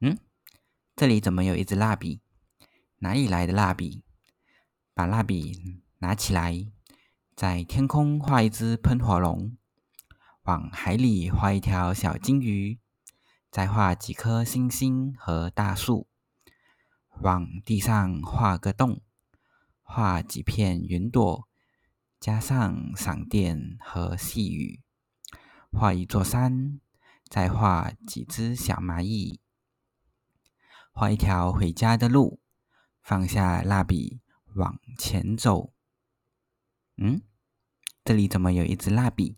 嗯，这里怎么有一支蜡笔？哪里来的蜡笔？把蜡笔拿起来，在天空画一只喷火龙，往海里画一条小金鱼，再画几颗星星和大树，往地上画个洞，画几片云朵，加上闪电和细雨，画一座山，再画几只小蚂蚁，画一条回家的路，放下蜡笔。往前走，嗯，这里怎么有一支蜡笔？